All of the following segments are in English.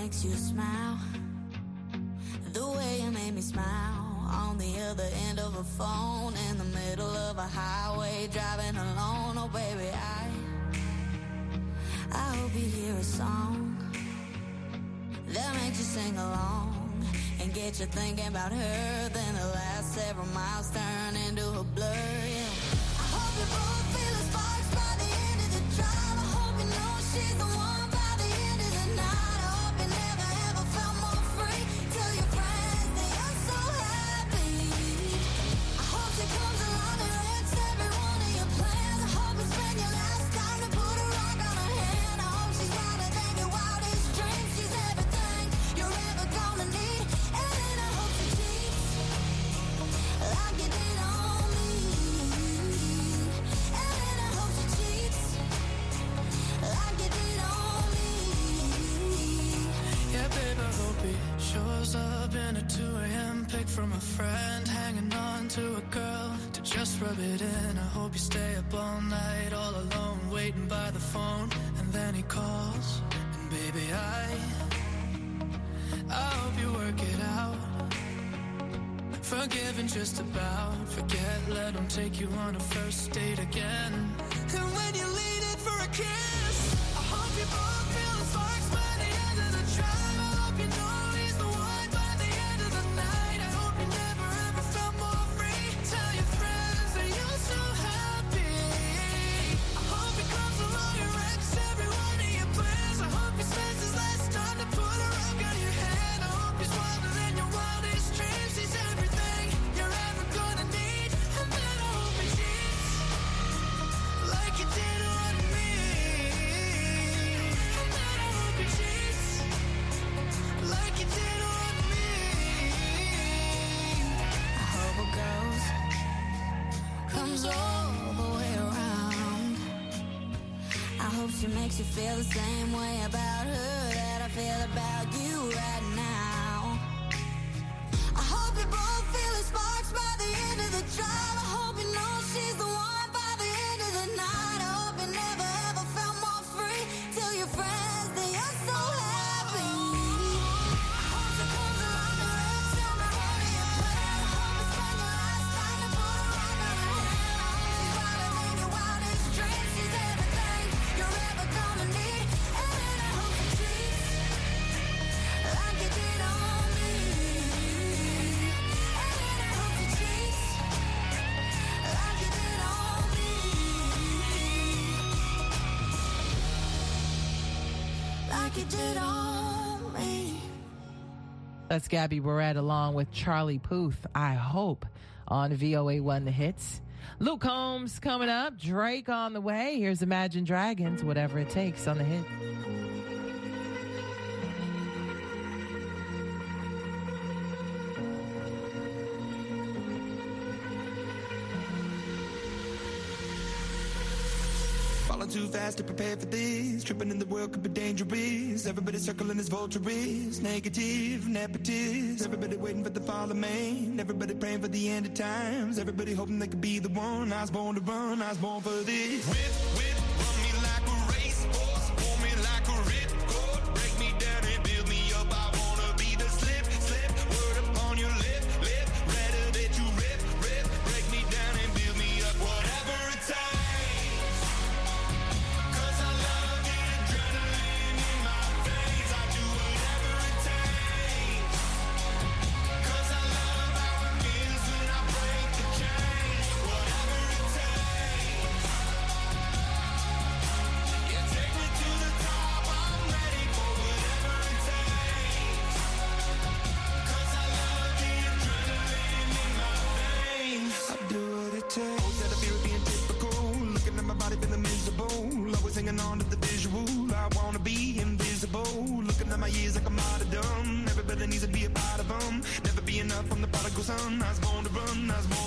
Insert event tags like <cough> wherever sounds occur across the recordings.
makes you smile. The way you made me smile. On the other end of a phone In the middle of a highway Driving alone, oh baby, I I hope you hear a song That makes you sing along And get you thinking about her. Then the last several miles turn into a blur, yeah. I hope you both take you on a first date again. And when you lean in for a kiss. That's Gabby Barrett along with Charlie Puth. I hope on VOA One The Hits. Luke Combs coming up. Drake on the way. Here's Imagine Dragons, whatever it takes on the hit. Fast to prepare for this. Tripping in the world could be dangerous. Everybody circling as vultures. Negative, nepotist. Everybody waiting for the fall of man. Everybody praying for the end of times. Everybody hoping they could be the one. I was born to run. I was born for this. Whip, Always hanging on to the visual. I wanna be invisible. Looking at my years like I'm out of dumb. Everybody needs to be a part of them. Never be enough from the prodigal son. I was born to run, I was born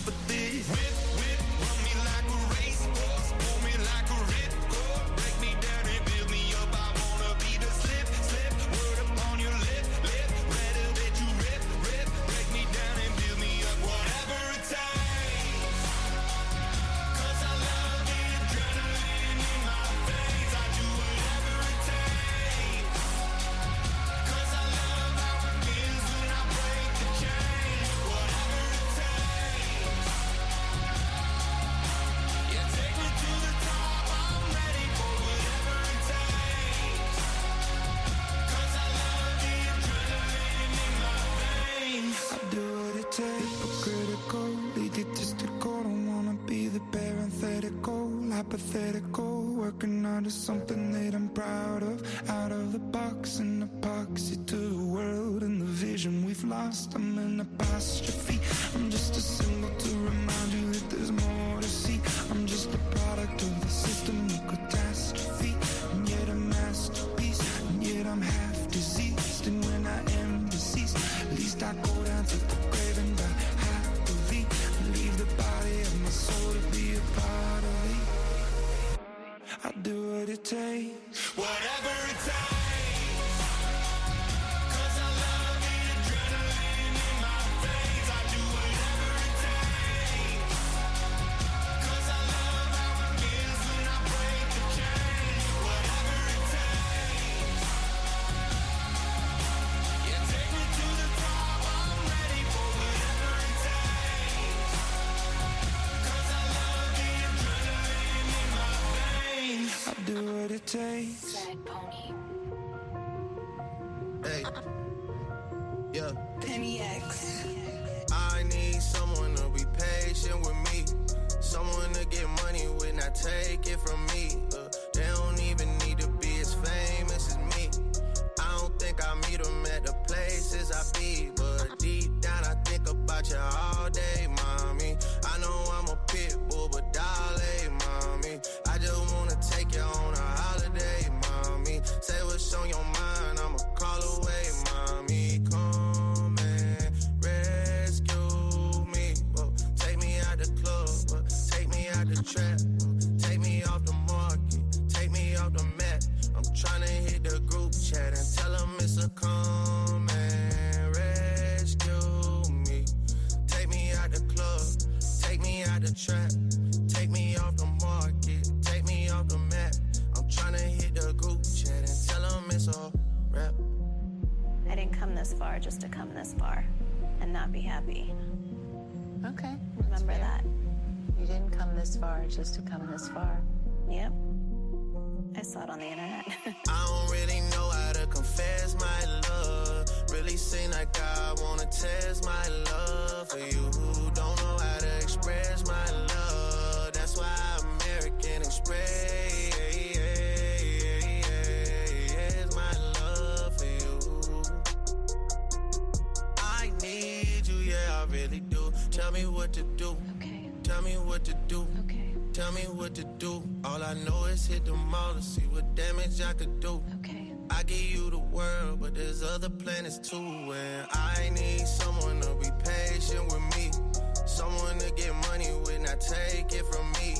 hypothetical. Working out of something that I'm proud of. Out of the box, an epoxy to the world and the vision we've lost. I'm an apostrophe. I'm just a symbol to remind you that there's more to see. I'm just a product of the system of catastrophe. What it takes. Hey. Yeah. Penny X. I need someone to be patient with me. Someone to get money when I take it from me. Come and rescue me. Take me out the club, take me out the trap, take me off the market, take me off the map. I'm tryna hit the group chat and tell them it's a rap. I didn't come this far just to come this far and not be happy. Okay. Remember that. You didn't come this far just to come this far. Yep. I saw it on the internet. <laughs> I don't really know how to confess my love. Really seem like I wanna test my love for you. Who don't know how to express my love. That's why American Express. My love for you. I need you, yeah, I really do. Tell me what to do. Okay. Tell me what to do. Okay. Tell me what to do. All I know is hit the mall to see what damage I could do. Okay. I give you the world, but there's other planets too. And I need someone to be patient with me. Someone to get money with, not take it from me.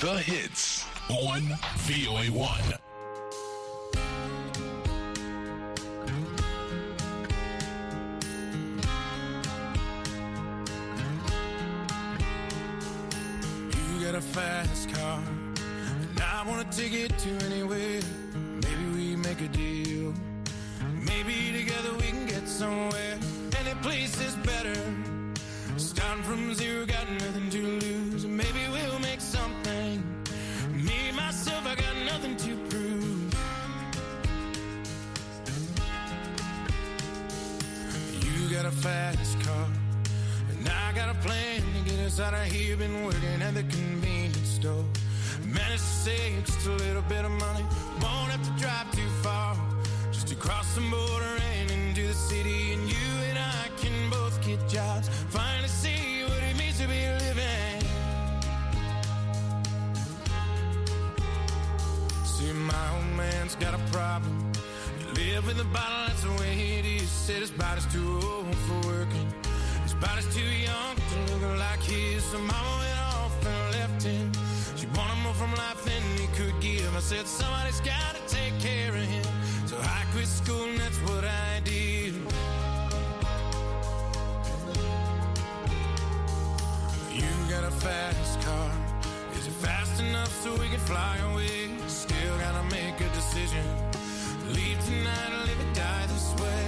The hits on VOA1. Out of here. Been working at the convenience store. Managed to save just a little bit of money. Won't have to drive too far. Just to cross the border and into the city. And you and I can both get jobs. Finally see what it means to be living. See, my old man's got a problem. He live with a bottle, that's the way it is. Said his body's too old for working. Body's too young to look like his. So mama went off and left him. She wanted more from life than he could give. I said, somebody's gotta take care of him. So I quit school and that's what I did. You got a fast car. Is it fast enough so we can fly away? Still gotta make a decision. Leave tonight or live or die this way.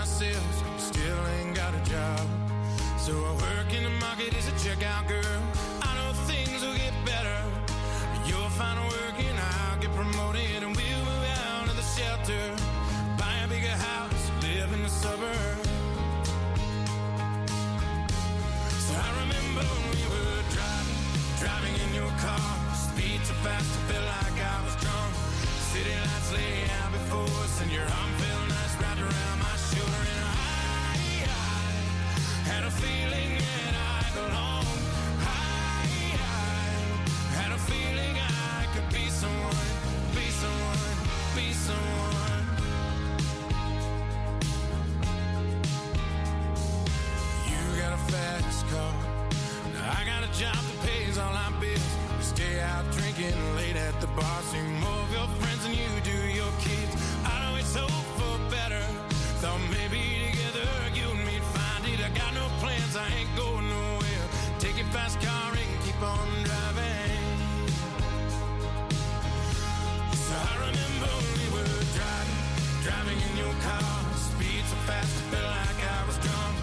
Ourselves. Still ain't got a job. So I work in the market as a checkout girl. I know things will get better. You'll find a work and I'll get promoted and we'll move out of the shelter. Buy a bigger house, live in the suburbs. So I remember when we were driving, driving in your car. Speed so fast, it felt like I was drunk. City lights lay out before us, and your arm felt drinking late at the bar. See more of your friends than you do your kids. I know it's hope for better. Thought maybe together you and me'd find it. I got no plans, I ain't going nowhere. Take your fast car and keep on driving. So I remember we were driving, driving in your car. Speed so fast, it felt like I was drunk.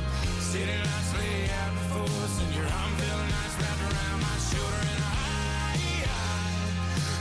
City lights lay out before us, and your arm felt nice wrapped around my shoulder. And I,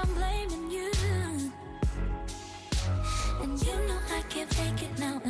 I'm blaming you. And you know I can't fake it now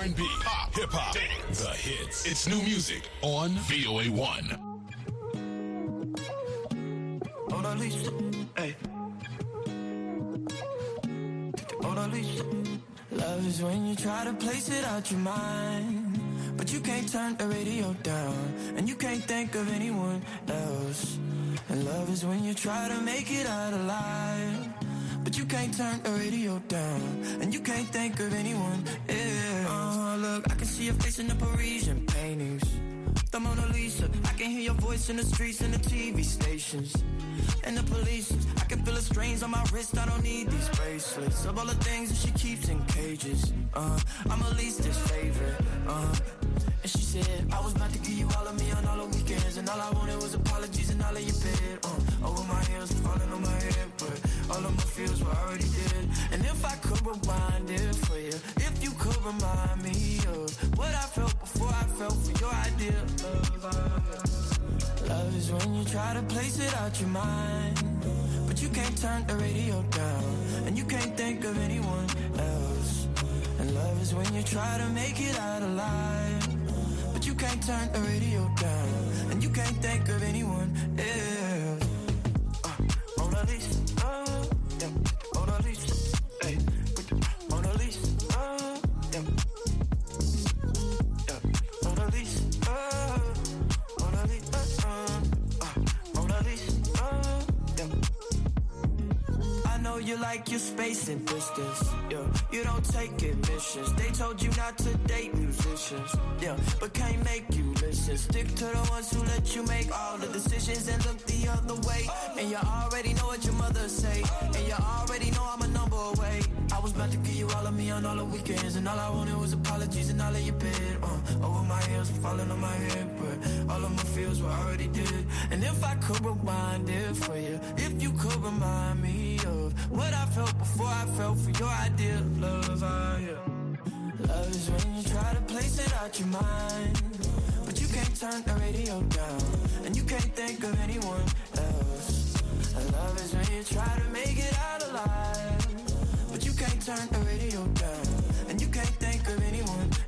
R&B, pop, hip hop, the hits. It's new music on VOA 1. Mona Lisa, hey. Mona Lisa. Love is when you try to place it out your mind. But you can't turn the radio down. And you can't think of anyone else. And love is when you try to make it out alive. But you can't turn the radio down. And you can't think of anyone else. I can see your face in the Parisian paintings. The Mona Lisa. I can hear your voice in the streets and the TV stations. And the police. I can feel the strains on my wrist. I don't need these bracelets. Of all the things that she keeps in cages. Uh, I'm at least favorite. Uh, And she said, I was about to give you all of me on all the weekends. And all I wanted was apologies and all of your bed. Uh, over my heels and falling on my head. But all of my feels were already dead. And if I could rewind it for you could remind me of what I felt before I felt for your idea of love. Love is when you try to place it out your mind. But you can't turn the radio down. And you can't think of anyone else. And love is when you try to make it out alive. But you can't turn the radio down. And you can't think of anyone else. Uh, Mona Lisa, you like your space and distance. Yeah, you don't take admissions. They told you not to date musicians. Yeah, but can't make you listen. Stick to the ones who let you make all the decisions and look the other way. And you already know what your mother say. And you already know I'm a number away. I was about to give you all of me on all the weekends, and all I wanted was apologies and all of your bed. Uh, over my heels falling on my head, but all of my feels were already dead. And if I could rewind it for you, if you could remind me of what I felt before I felt for your idea love, I, yeah. Love is when you try to place it out your mind, but you can't turn the radio down, and you can't think of anyone else. Love is when you try to make it out alive, but you can't turn the radio down, and you can't think of anyone else.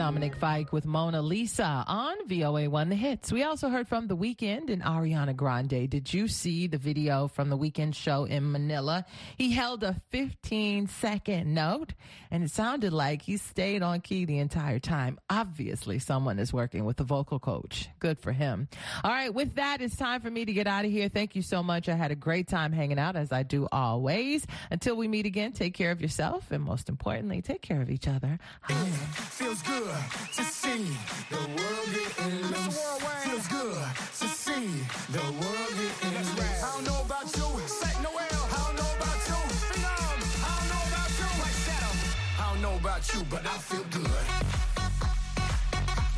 Dominic Fike with Mona Lisa on VOA One The Hits. We also heard from The Weeknd and Ariana Grande. Did you see the video from the Weeknd show in Manila? He held a 15 second note and it sounded like he stayed on key the entire time. Obviously, someone is working with a vocal coach. Good for him. All right, with that, it's time for me to get out of here. Thank you so much. I had a great time hanging out as I do always. Until we meet again, take care of yourself and most importantly, take care of each other. Feels good to see the world Feels good to see the world getting loose. I don't know about you, Set Noel. I don't know about you, Phenom. I don't know about you, like Shadow. I don't know about you, but I feel good.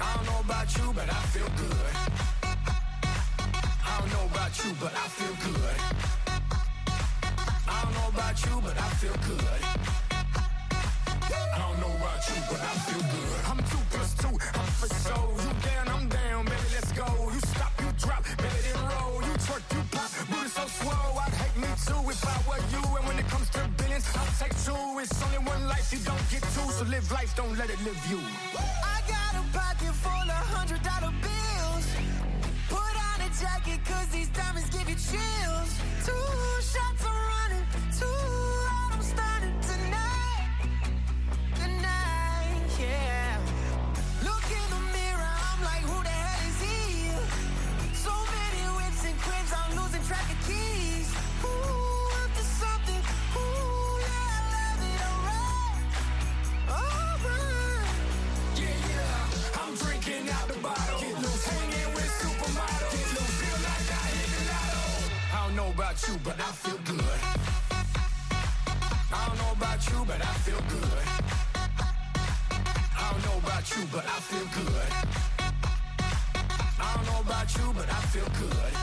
I don't know about you, but I feel good. I don't know about you, but I feel good. I don't know about you, but I feel good. About you, but I feel good. I'm two plus two, I'm for sure. You down, I'm down, baby, let's go. You stop, you drop, baby, then roll. You twerk, you pop, booty so swole. I'd hate me too if I were you. And when it comes to billions, I'll take two. It's only one life, you don't get two. So live life, don't let it live you. I got a pocket full of hundred dollar bills. Put on a jacket, cause these diamonds give you chills. Two shots are running, two you, but I feel good. I don't know about you, but I feel good.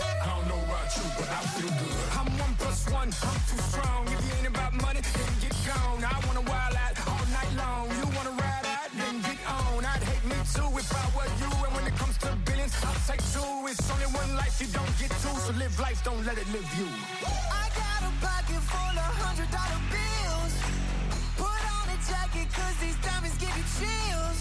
I don't know about you, but I feel good. I'm one plus one, I'm too strong. If you ain't about money, then get gone. I wanna wild out all night long. You wanna ride out, then get on. I'd hate me too if I were you. And when it comes to billions, I'll take two. It's only one life, you don't get two. So live life, don't let it live you. I got a pocket full of hundred dollar bills. Jacket, cause these diamonds give you chills.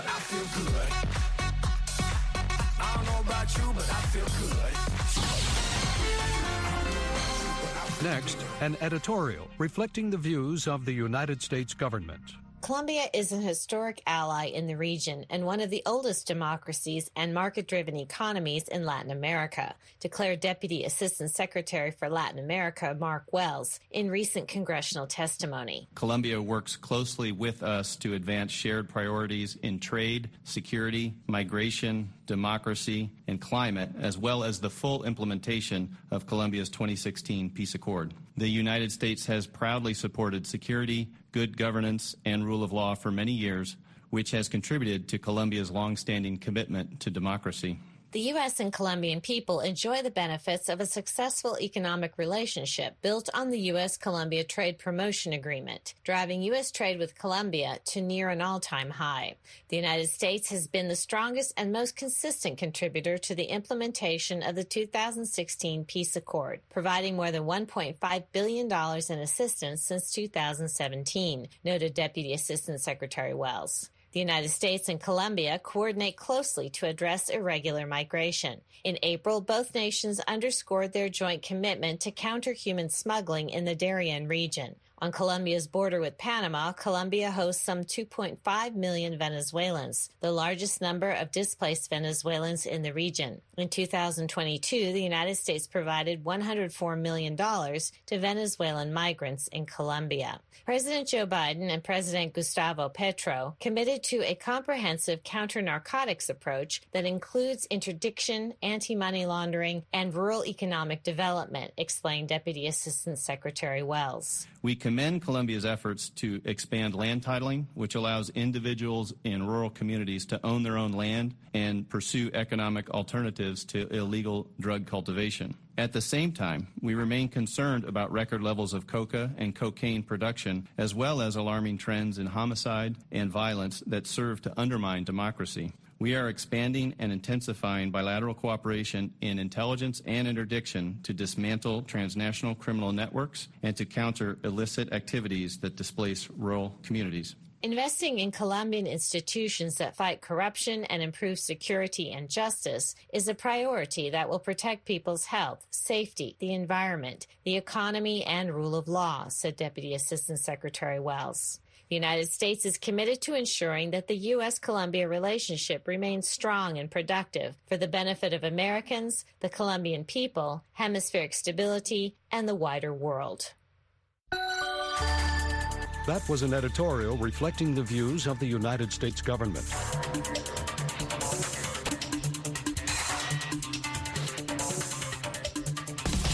But I feel good. I don't know about you, but I feel good. Next, an editorial reflecting the views of the United States government. Colombia is an historic ally in the region and one of the oldest democracies and market driven economies in Latin America, declared Deputy Assistant Secretary for Latin America Mark Wells in recent congressional testimony. Colombia works closely with us to advance shared priorities in trade, security, migration, democracy, and climate, as well as the full implementation of Colombia's 2016 peace accord. The United States has proudly supported security, good governance, and rule of law for many years, which has contributed to Colombia's longstanding commitment to democracy. The U.S. and Colombian people enjoy the benefits of a successful economic relationship built on the U.S. Colombia Trade Promotion Agreement, driving U.S. trade with Colombia to near an all time high. The United States has been the strongest and most consistent contributor to the implementation of the 2016 Peace Accord, providing more than $1.5 billion in assistance since 2017, noted Deputy Assistant Secretary Wells. The United States and Colombia coordinate closely to address irregular migration. In April, both nations underscored their joint commitment to counter human smuggling in the Darien region. On Colombia's border with Panama, Colombia hosts some 2.5 million Venezuelans, the largest number of displaced Venezuelans in the region. In 2022, the United States provided $104 million to Venezuelan migrants in Colombia. President Joe Biden and President Gustavo Petro committed to a comprehensive counter narcotics approach that includes interdiction, anti money laundering, and rural economic development, explained Deputy Assistant Secretary Wells. We commend Colombia's efforts to expand land titling, which allows individuals in rural communities to own their own land and pursue economic alternatives to illegal drug cultivation. At the same time, we remain concerned about record levels of coca and cocaine production, as well as alarming trends in homicide and violence that serve to undermine democracy. We are expanding and intensifying bilateral cooperation in intelligence and interdiction to dismantle transnational criminal networks and to counter illicit activities that displace rural communities. Investing in Colombian institutions that fight corruption and improve security and justice is a priority that will protect people's health, safety, the environment, the economy, and rule of law, said Deputy Assistant Secretary Wells. The United States is committed to ensuring that the U.S. Colombia relationship remains strong and productive for the benefit of Americans, the Colombian people, hemispheric stability, and the wider world. That was an editorial reflecting the views of the United States government.